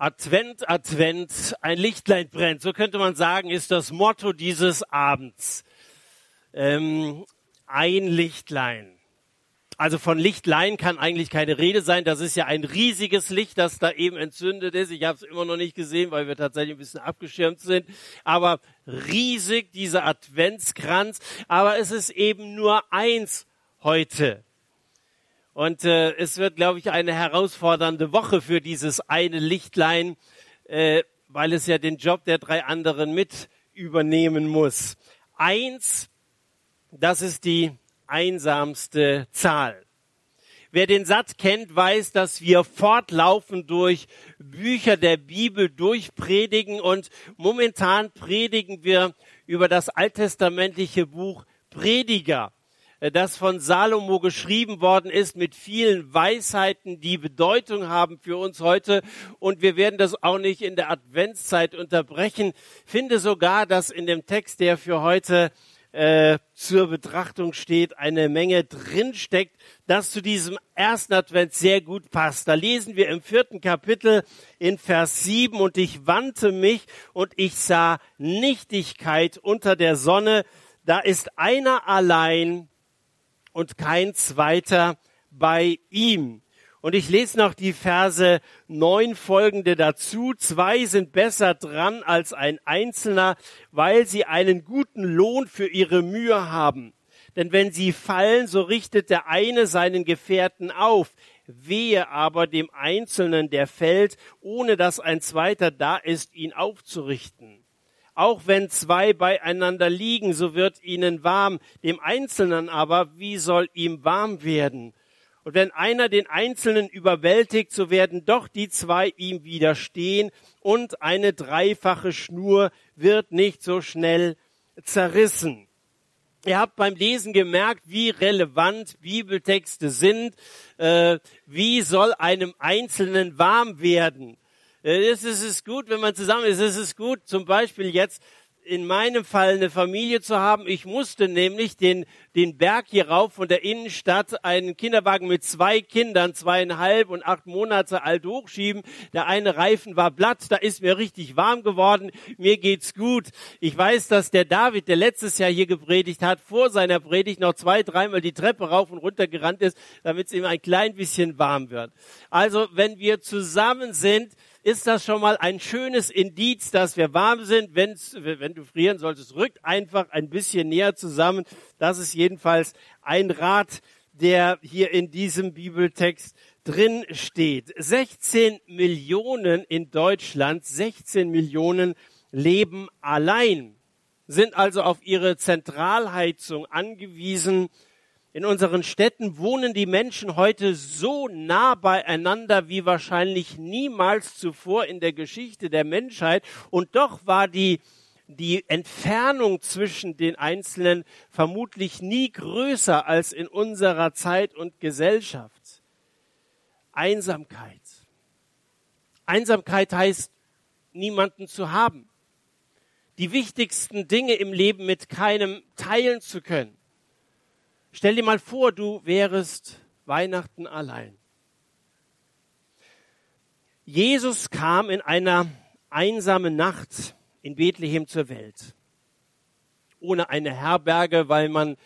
Advent, Advent, ein Lichtlein brennt. So könnte man sagen, ist das Motto dieses Abends. Ähm, ein Lichtlein. Also von Lichtlein kann eigentlich keine Rede sein. Das ist ja ein riesiges Licht, das da eben entzündet ist. Ich habe es immer noch nicht gesehen, weil wir tatsächlich ein bisschen abgeschirmt sind. Aber riesig dieser Adventskranz. Aber es ist eben nur eins heute. Und äh, es wird, glaube ich, eine herausfordernde Woche für dieses eine Lichtlein, äh, weil es ja den Job der drei anderen mit übernehmen muss. Eins, das ist die einsamste Zahl. Wer den Satz kennt, weiß, dass wir fortlaufend durch Bücher der Bibel durchpredigen und momentan predigen wir über das alttestamentliche Buch Prediger. Äh, das von Salomo geschrieben worden ist mit vielen Weisheiten, die Bedeutung haben für uns heute. Und wir werden das auch nicht in der Adventszeit unterbrechen. Finde sogar, dass in dem Text, der für heute äh, zur Betrachtung steht, eine Menge drinsteckt, das zu diesem ersten Advent sehr gut passt. Da lesen wir im vierten Kapitel in Vers 7, und ich wandte mich und ich sah Nichtigkeit unter der Sonne. Da ist einer allein, und kein zweiter bei ihm. Und ich lese noch die Verse neun folgende dazu. Zwei sind besser dran als ein Einzelner, weil sie einen guten Lohn für ihre Mühe haben. Denn wenn sie fallen, so richtet der eine seinen Gefährten auf. Wehe aber dem Einzelnen, der fällt, ohne dass ein zweiter da ist, ihn aufzurichten. Auch wenn zwei beieinander liegen, so wird ihnen warm. Dem Einzelnen aber, wie soll ihm warm werden? Und wenn einer den Einzelnen überwältigt, so werden doch die zwei ihm widerstehen und eine dreifache Schnur wird nicht so schnell zerrissen. Ihr habt beim Lesen gemerkt, wie relevant Bibeltexte sind. Äh, wie soll einem Einzelnen warm werden? Es ist gut, wenn man zusammen ist. Es ist gut, zum Beispiel jetzt in meinem Fall eine Familie zu haben. Ich musste nämlich den, den Berg hier rauf von der Innenstadt einen Kinderwagen mit zwei Kindern, zweieinhalb und acht Monate alt hochschieben. Der eine Reifen war platt, da ist mir richtig warm geworden. Mir geht's gut. Ich weiß, dass der David, der letztes Jahr hier gepredigt hat, vor seiner Predigt noch zwei, dreimal die Treppe rauf und runter gerannt ist, damit es ihm ein klein bisschen warm wird. Also, wenn wir zusammen sind, ist das schon mal ein schönes Indiz, dass wir warm sind. Wenn's, wenn du frieren solltest, rückt einfach ein bisschen näher zusammen. Das ist jedenfalls ein Rat, der hier in diesem Bibeltext drin steht. 16 Millionen in Deutschland, 16 Millionen leben allein, sind also auf ihre Zentralheizung angewiesen in unseren Städten wohnen die Menschen heute so nah beieinander wie wahrscheinlich niemals zuvor in der Geschichte der Menschheit. Und doch war die, die Entfernung zwischen den Einzelnen vermutlich nie größer als in unserer Zeit und Gesellschaft. Einsamkeit. Einsamkeit heißt, niemanden zu haben. Die wichtigsten Dinge im Leben mit keinem teilen zu können Stell dir mal vor, du wärest Weihnachten allein. Jesus kam in einer einsamen Nacht in Bethlehem zur Welt. Ohne eine Herberge, weil man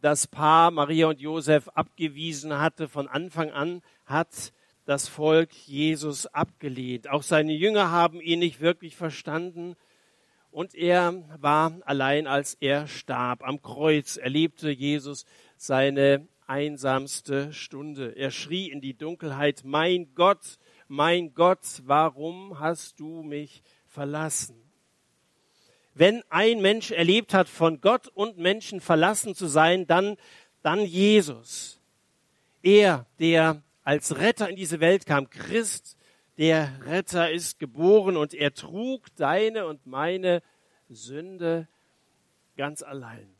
das Paar Maria und Josef abgewiesen hatte. Von Anfang an hat das Volk Jesus abgelehnt. Auch seine Jünger haben ihn nicht wirklich verstanden. Und er war allein, als er starb. Am Kreuz erlebte Jesus seine einsamste Stunde. Er schrie in die Dunkelheit, mein Gott, mein Gott, warum hast du mich verlassen? Wenn ein Mensch erlebt hat, von Gott und Menschen verlassen zu sein, dann, dann Jesus. Er, der als Retter in diese Welt kam, Christ, der Retter ist geboren und er trug deine und meine Sünde ganz allein.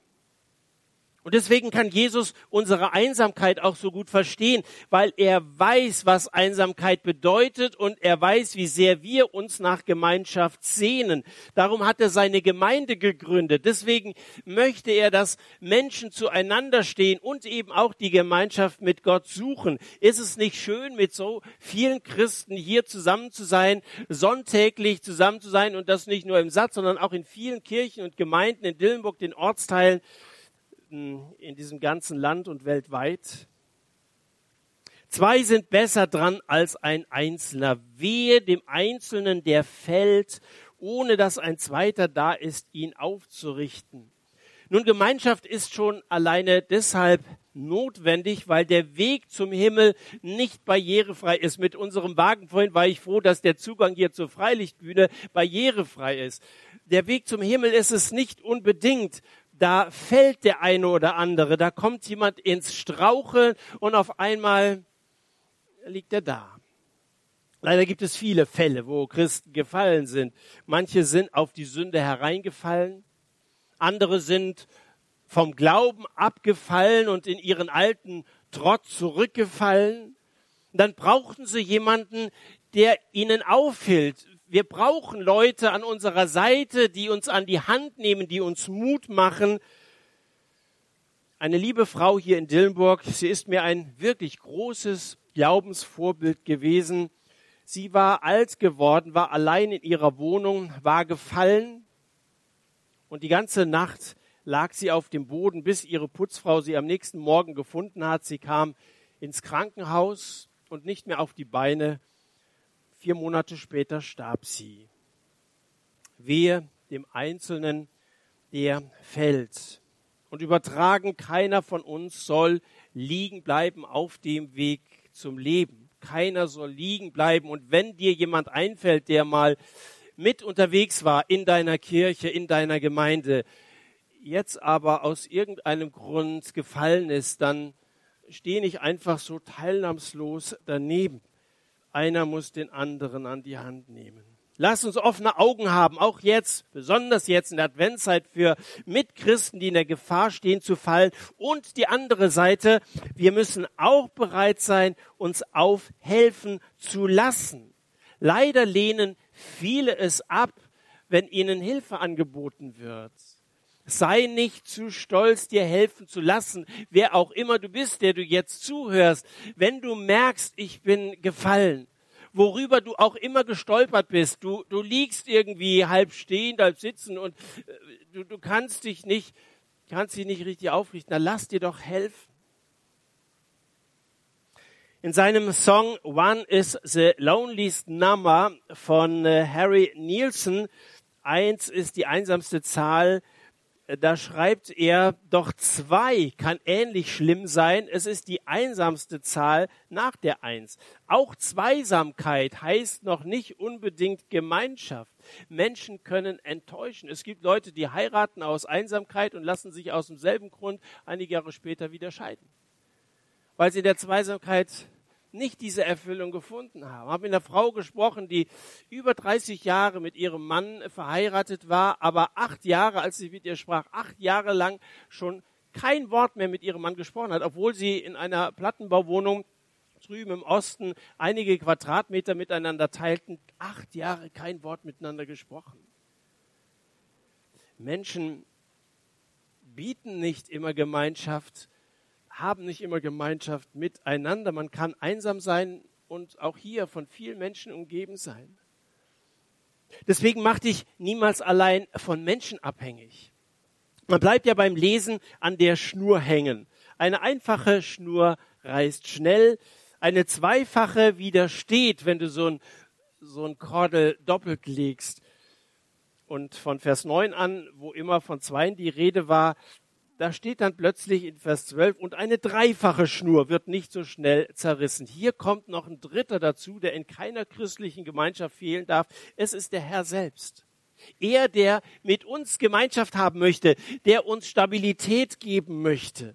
Und deswegen kann Jesus unsere Einsamkeit auch so gut verstehen, weil er weiß, was Einsamkeit bedeutet und er weiß, wie sehr wir uns nach Gemeinschaft sehnen. Darum hat er seine Gemeinde gegründet. Deswegen möchte er, dass Menschen zueinander stehen und eben auch die Gemeinschaft mit Gott suchen. Ist es nicht schön, mit so vielen Christen hier zusammen zu sein, sonntäglich zusammen zu sein und das nicht nur im Satz, sondern auch in vielen Kirchen und Gemeinden in Dillenburg, den Ortsteilen, in diesem ganzen Land und weltweit. Zwei sind besser dran als ein Einzelner. Wehe dem Einzelnen, der fällt, ohne dass ein Zweiter da ist, ihn aufzurichten. Nun, Gemeinschaft ist schon alleine deshalb notwendig, weil der Weg zum Himmel nicht barrierefrei ist. Mit unserem Wagen vorhin war ich froh, dass der Zugang hier zur Freilichtbühne barrierefrei ist. Der Weg zum Himmel ist es nicht unbedingt, da fällt der eine oder andere, da kommt jemand ins Straucheln und auf einmal liegt er da. Leider gibt es viele Fälle, wo Christen gefallen sind. Manche sind auf die Sünde hereingefallen, andere sind vom Glauben abgefallen und in ihren alten Trotz zurückgefallen. Dann brauchten sie jemanden, der ihnen aufhilft, wir brauchen Leute an unserer Seite, die uns an die Hand nehmen, die uns Mut machen. Eine liebe Frau hier in Dillenburg, sie ist mir ein wirklich großes Glaubensvorbild gewesen. Sie war alt geworden, war allein in ihrer Wohnung, war gefallen und die ganze Nacht lag sie auf dem Boden, bis ihre Putzfrau sie am nächsten Morgen gefunden hat. Sie kam ins Krankenhaus und nicht mehr auf die Beine. Vier Monate später starb sie. Wehe dem Einzelnen, der fällt. Und übertragen, keiner von uns soll liegen bleiben auf dem Weg zum Leben. Keiner soll liegen bleiben. Und wenn dir jemand einfällt, der mal mit unterwegs war in deiner Kirche, in deiner Gemeinde, jetzt aber aus irgendeinem Grund gefallen ist, dann steh nicht einfach so teilnahmslos daneben. Einer muss den anderen an die Hand nehmen. Lass uns offene Augen haben, auch jetzt, besonders jetzt in der Adventszeit für Mitchristen, die in der Gefahr stehen zu fallen. Und die andere Seite, wir müssen auch bereit sein, uns aufhelfen zu lassen. Leider lehnen viele es ab, wenn ihnen Hilfe angeboten wird. Sei nicht zu stolz, dir helfen zu lassen, wer auch immer du bist, der du jetzt zuhörst. Wenn du merkst, ich bin gefallen, worüber du auch immer gestolpert bist, du, du liegst irgendwie halb stehend, halb sitzen und äh, du, du kannst dich nicht, kannst dich nicht richtig aufrichten, dann lass dir doch helfen. In seinem Song One is the Loneliest Number von äh, Harry Nielsen, eins ist die einsamste Zahl, da schreibt er, doch zwei kann ähnlich schlimm sein. Es ist die einsamste Zahl nach der Eins. Auch Zweisamkeit heißt noch nicht unbedingt Gemeinschaft. Menschen können enttäuschen. Es gibt Leute, die heiraten aus Einsamkeit und lassen sich aus demselben Grund einige Jahre später wieder scheiden. Weil sie in der Zweisamkeit nicht diese Erfüllung gefunden haben. Ich habe mit einer Frau gesprochen, die über 30 Jahre mit ihrem Mann verheiratet war, aber acht Jahre, als sie mit ihr sprach, acht Jahre lang schon kein Wort mehr mit ihrem Mann gesprochen hat, obwohl sie in einer Plattenbauwohnung drüben im Osten einige Quadratmeter miteinander teilten, acht Jahre kein Wort miteinander gesprochen. Menschen bieten nicht immer Gemeinschaft, haben nicht immer Gemeinschaft miteinander. Man kann einsam sein und auch hier von vielen Menschen umgeben sein. Deswegen mach dich niemals allein von Menschen abhängig. Man bleibt ja beim Lesen an der Schnur hängen. Eine einfache Schnur reißt schnell, eine zweifache widersteht, wenn du so ein, so ein Kordel doppelt legst. Und von Vers 9 an, wo immer von zweien die Rede war, da steht dann plötzlich in Vers 12, und eine dreifache Schnur wird nicht so schnell zerrissen. Hier kommt noch ein dritter dazu, der in keiner christlichen Gemeinschaft fehlen darf. Es ist der Herr selbst. Er, der mit uns Gemeinschaft haben möchte, der uns Stabilität geben möchte.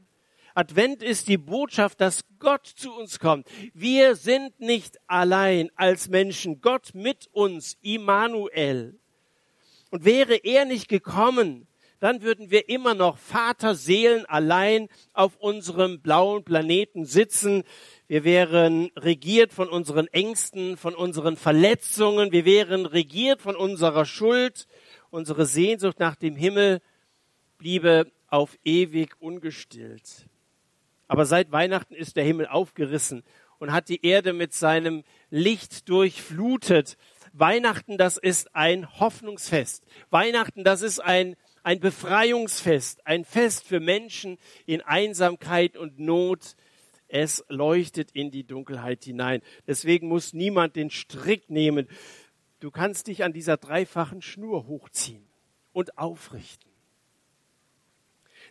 Advent ist die Botschaft, dass Gott zu uns kommt. Wir sind nicht allein als Menschen. Gott mit uns, Immanuel. Und wäre er nicht gekommen, dann würden wir immer noch Vaterseelen allein auf unserem blauen Planeten sitzen. Wir wären regiert von unseren Ängsten, von unseren Verletzungen. Wir wären regiert von unserer Schuld. Unsere Sehnsucht nach dem Himmel bliebe auf ewig ungestillt. Aber seit Weihnachten ist der Himmel aufgerissen und hat die Erde mit seinem Licht durchflutet. Weihnachten, das ist ein Hoffnungsfest. Weihnachten, das ist ein, ein Befreiungsfest, ein Fest für Menschen in Einsamkeit und Not. Es leuchtet in die Dunkelheit hinein. Deswegen muss niemand den Strick nehmen. Du kannst dich an dieser dreifachen Schnur hochziehen und aufrichten.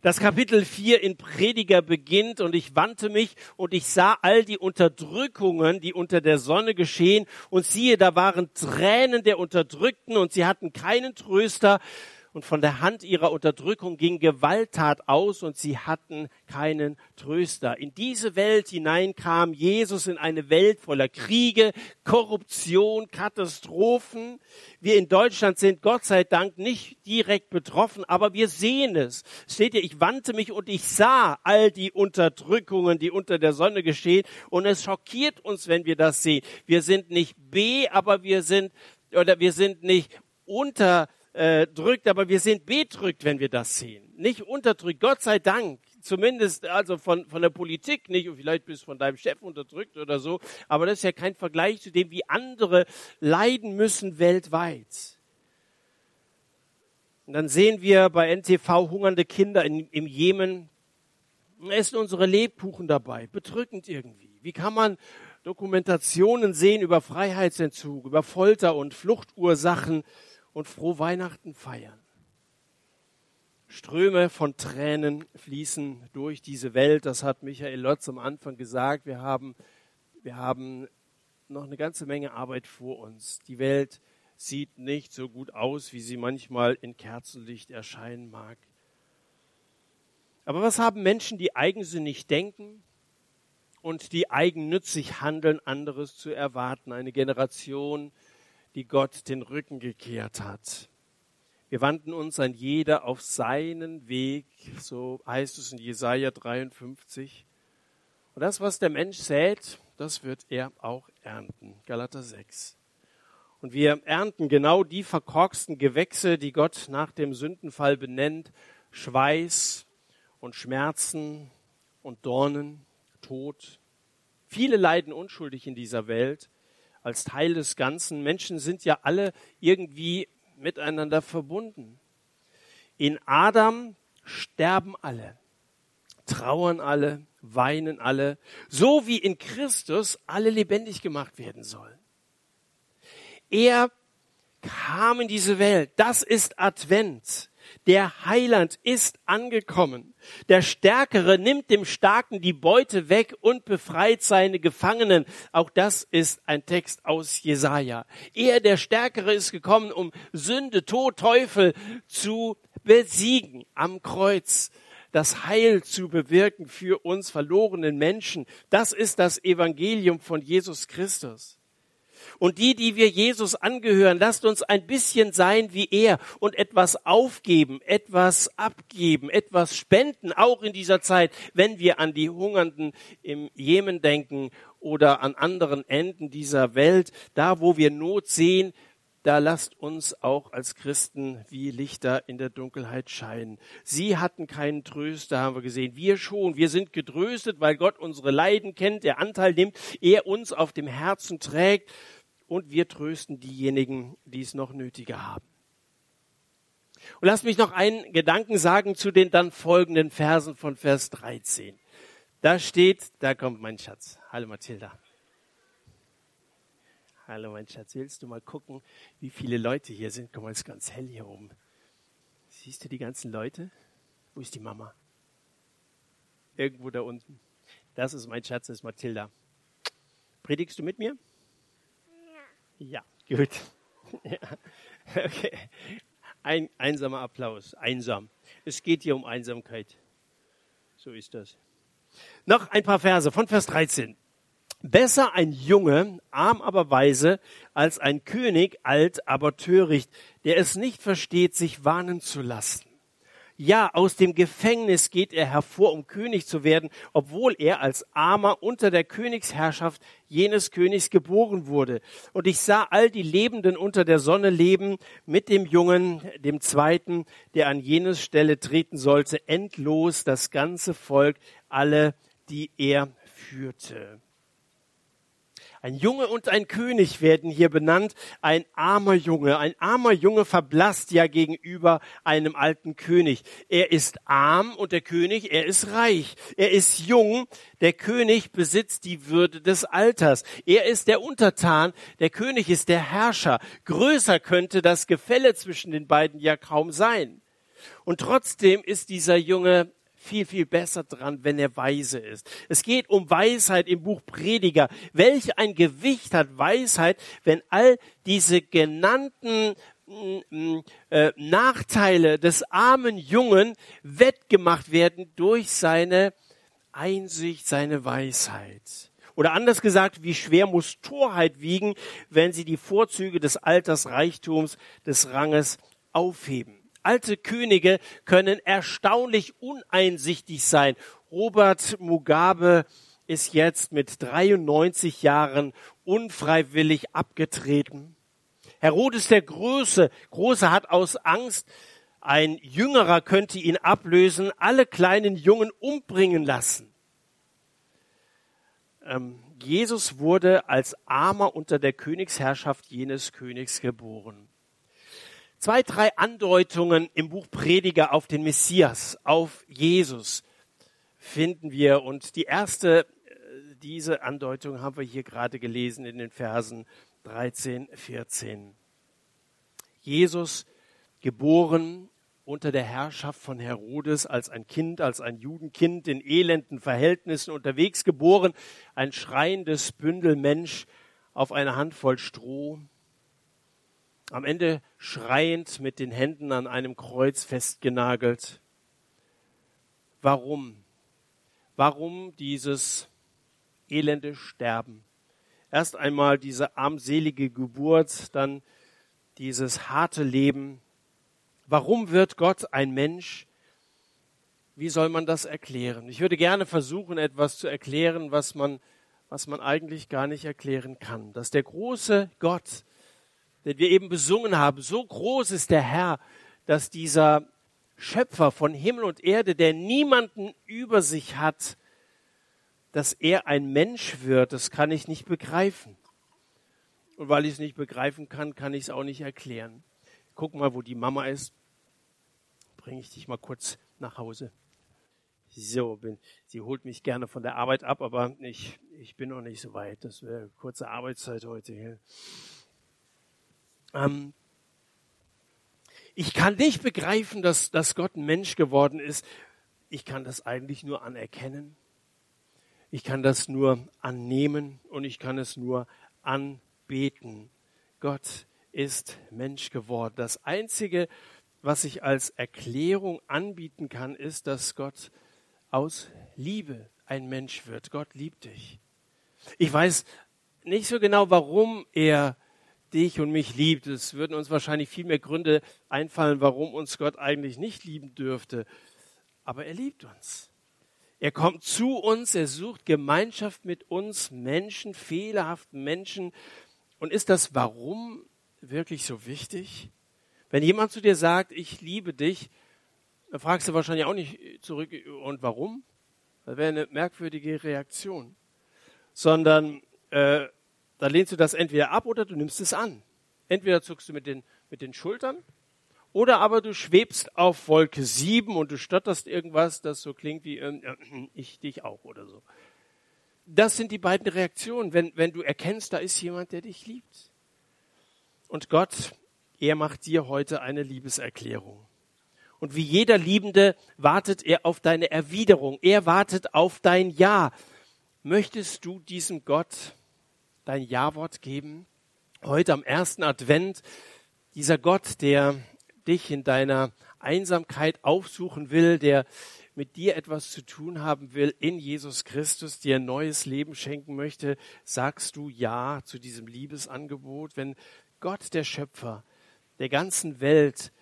Das Kapitel 4 in Prediger beginnt und ich wandte mich und ich sah all die Unterdrückungen, die unter der Sonne geschehen und siehe, da waren Tränen der Unterdrückten und sie hatten keinen Tröster, und von der Hand ihrer Unterdrückung ging Gewalttat aus und sie hatten keinen Tröster. In diese Welt hinein kam Jesus in eine Welt voller Kriege, Korruption, Katastrophen. Wir in Deutschland sind Gott sei Dank nicht direkt betroffen, aber wir sehen es. Steht ihr, ich wandte mich und ich sah all die Unterdrückungen, die unter der Sonne geschehen und es schockiert uns, wenn wir das sehen. Wir sind nicht B, aber wir sind oder wir sind nicht unter äh, drückt, aber wir sind bedrückt, wenn wir das sehen. Nicht unterdrückt, Gott sei Dank. Zumindest also von, von der Politik nicht und vielleicht bist du von deinem Chef unterdrückt oder so. Aber das ist ja kein Vergleich zu dem, wie andere leiden müssen weltweit. Und dann sehen wir bei NTV hungernde Kinder in, im Jemen. Essen unsere Lebkuchen dabei. Bedrückend irgendwie. Wie kann man Dokumentationen sehen über Freiheitsentzug, über Folter und Fluchtursachen? Und froh Weihnachten feiern. Ströme von Tränen fließen durch diese Welt. Das hat Michael Lotz am Anfang gesagt. Wir haben, wir haben noch eine ganze Menge Arbeit vor uns. Die Welt sieht nicht so gut aus, wie sie manchmal in Kerzenlicht erscheinen mag. Aber was haben Menschen, die eigensinnig denken und die eigennützig handeln, anderes zu erwarten? Eine Generation, die Gott den Rücken gekehrt hat. Wir wandten uns an jeder auf seinen Weg, so heißt es in Jesaja 53. Und das, was der Mensch sät, das wird er auch ernten. Galater 6. Und wir ernten genau die verkorksten Gewächse, die Gott nach dem Sündenfall benennt. Schweiß und Schmerzen und Dornen, Tod. Viele leiden unschuldig in dieser Welt als Teil des Ganzen. Menschen sind ja alle irgendwie miteinander verbunden. In Adam sterben alle, trauern alle, weinen alle, so wie in Christus alle lebendig gemacht werden sollen. Er kam in diese Welt. Das ist Advent. Der Heiland ist angekommen. Der Stärkere nimmt dem Starken die Beute weg und befreit seine Gefangenen. Auch das ist ein Text aus Jesaja. Er, der Stärkere, ist gekommen, um Sünde, Tod, Teufel zu besiegen am Kreuz das Heil zu bewirken für uns verlorenen Menschen. Das ist das Evangelium von Jesus Christus. Und die, die wir Jesus angehören, lasst uns ein bisschen sein wie er und etwas aufgeben, etwas abgeben, etwas spenden, auch in dieser Zeit, wenn wir an die Hungernden im Jemen denken oder an anderen Enden dieser Welt, da wo wir Not sehen, da lasst uns auch als Christen wie Lichter in der Dunkelheit scheinen. Sie hatten keinen Tröster, haben wir gesehen. Wir schon. Wir sind getröstet, weil Gott unsere Leiden kennt, der Anteil nimmt, er uns auf dem Herzen trägt und wir trösten diejenigen, die es noch nötiger haben. Und lasst mich noch einen Gedanken sagen zu den dann folgenden Versen von Vers 13. Da steht, da kommt mein Schatz. Hallo Mathilda. Hallo mein Schatz, willst du mal gucken, wie viele Leute hier sind? Guck mal, es ist ganz hell hier oben. Siehst du die ganzen Leute? Wo ist die Mama? Irgendwo da unten. Das ist mein Schatz, das ist Mathilda. Predigst du mit mir? Ja, gut. Ja. Okay. Ein einsamer Applaus. Einsam. Es geht hier um Einsamkeit. So ist das. Noch ein paar Verse von Vers 13. Besser ein Junge, arm aber weise, als ein König, alt aber töricht, der es nicht versteht, sich warnen zu lassen. Ja, aus dem Gefängnis geht er hervor, um König zu werden, obwohl er als Armer unter der Königsherrschaft jenes Königs geboren wurde. Und ich sah all die Lebenden unter der Sonne leben mit dem Jungen, dem Zweiten, der an jenes Stelle treten sollte, endlos das ganze Volk, alle, die er führte. Ein Junge und ein König werden hier benannt. Ein armer Junge. Ein armer Junge verblasst ja gegenüber einem alten König. Er ist arm und der König, er ist reich. Er ist jung. Der König besitzt die Würde des Alters. Er ist der Untertan. Der König ist der Herrscher. Größer könnte das Gefälle zwischen den beiden ja kaum sein. Und trotzdem ist dieser Junge viel, viel besser dran, wenn er weise ist. Es geht um Weisheit im Buch Prediger. Welch ein Gewicht hat Weisheit, wenn all diese genannten mm, mm, äh, Nachteile des armen Jungen wettgemacht werden durch seine Einsicht, seine Weisheit. Oder anders gesagt, wie schwer muss Torheit wiegen, wenn sie die Vorzüge des Alters, Reichtums, des Ranges aufheben. Alte Könige können erstaunlich uneinsichtig sein. Robert Mugabe ist jetzt mit 93 Jahren unfreiwillig abgetreten. Herodes der Große, Große hat aus Angst, ein Jüngerer könnte ihn ablösen, alle kleinen Jungen umbringen lassen. Ähm, Jesus wurde als Armer unter der Königsherrschaft jenes Königs geboren zwei, drei Andeutungen im Buch Prediger auf den Messias, auf Jesus finden wir. Und die erste, äh, diese Andeutung haben wir hier gerade gelesen in den Versen 13, 14. Jesus geboren unter der Herrschaft von Herodes als ein Kind, als ein Judenkind in elenden Verhältnissen unterwegs geboren, ein schreiendes Bündel Mensch auf eine Handvoll Stroh, am Ende schreiend mit den Händen an einem Kreuz festgenagelt. Warum? Warum dieses elende Sterben? Erst einmal diese armselige Geburt, dann dieses harte Leben. Warum wird Gott ein Mensch? Wie soll man das erklären? Ich würde gerne versuchen, etwas zu erklären, was man, was man eigentlich gar nicht erklären kann. Dass der große Gott, den wir eben besungen haben. So groß ist der Herr, dass dieser Schöpfer von Himmel und Erde, der niemanden über sich hat, dass er ein Mensch wird, das kann ich nicht begreifen. Und weil ich es nicht begreifen kann, kann ich es auch nicht erklären. Guck mal, wo die Mama ist. Bringe ich dich mal kurz nach Hause. So, bin, sie holt mich gerne von der Arbeit ab, aber ich, ich bin noch nicht so weit. Das wäre kurze Arbeitszeit heute. Hier. Ähm, ich kann nicht begreifen, dass, dass Gott ein Mensch geworden ist. Ich kann das eigentlich nur anerkennen. Ich kann das nur annehmen und ich kann es nur anbeten. Gott ist Mensch geworden. Das Einzige, was ich als Erklärung anbieten kann, ist, dass Gott aus Liebe ein Mensch wird. Gott liebt dich. Ich weiß nicht so genau, warum er dich und mich liebt. Es würden uns wahrscheinlich viel mehr Gründe einfallen, warum uns Gott eigentlich nicht lieben dürfte. Aber er liebt uns. Er kommt zu uns, er sucht Gemeinschaft mit uns Menschen, fehlerhaften Menschen. Und ist das Warum wirklich so wichtig? Wenn jemand zu dir sagt, ich liebe dich, dann fragst du wahrscheinlich auch nicht zurück, und warum? Das wäre eine merkwürdige Reaktion. Sondern äh, dann lehnst du das entweder ab oder du nimmst es an. Entweder zuckst du mit den, mit den Schultern oder aber du schwebst auf Wolke 7 und du stotterst irgendwas, das so klingt wie äh, ich dich auch oder so. Das sind die beiden Reaktionen, wenn, wenn du erkennst, da ist jemand, der dich liebt. Und Gott, er macht dir heute eine Liebeserklärung. Und wie jeder Liebende wartet er auf deine Erwiderung. Er wartet auf dein Ja. Möchtest du diesem Gott dein Ja-Wort geben. Heute am ersten Advent, dieser Gott, der dich in deiner Einsamkeit aufsuchen will, der mit dir etwas zu tun haben will in Jesus Christus, dir ein neues Leben schenken möchte, sagst du Ja zu diesem Liebesangebot, wenn Gott, der Schöpfer der ganzen Welt,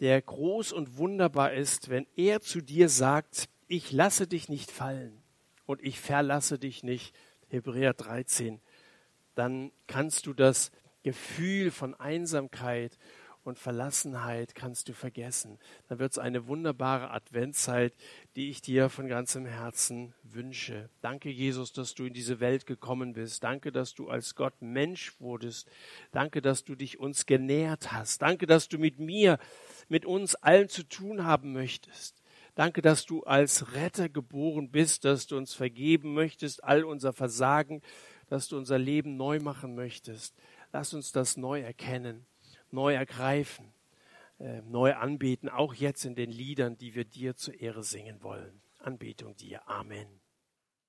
der groß und wunderbar ist, wenn er zu dir sagt, ich lasse dich nicht fallen und ich verlasse dich nicht, Hebräer 13, dann kannst du das Gefühl von Einsamkeit und Verlassenheit kannst du vergessen. Dann wird es eine wunderbare Adventszeit, die ich dir von ganzem Herzen wünsche. Danke, Jesus, dass du in diese Welt gekommen bist. Danke, dass du als Gott Mensch wurdest. Danke, dass du dich uns genährt hast. Danke, dass du mit mir, mit uns allen zu tun haben möchtest. Danke, dass du als Retter geboren bist, dass du uns vergeben möchtest, all unser Versagen, dass du unser Leben neu machen möchtest. Lass uns das neu erkennen neu ergreifen, äh, neu anbeten, auch jetzt in den Liedern, die wir dir zur Ehre singen wollen. Anbetung dir. Amen.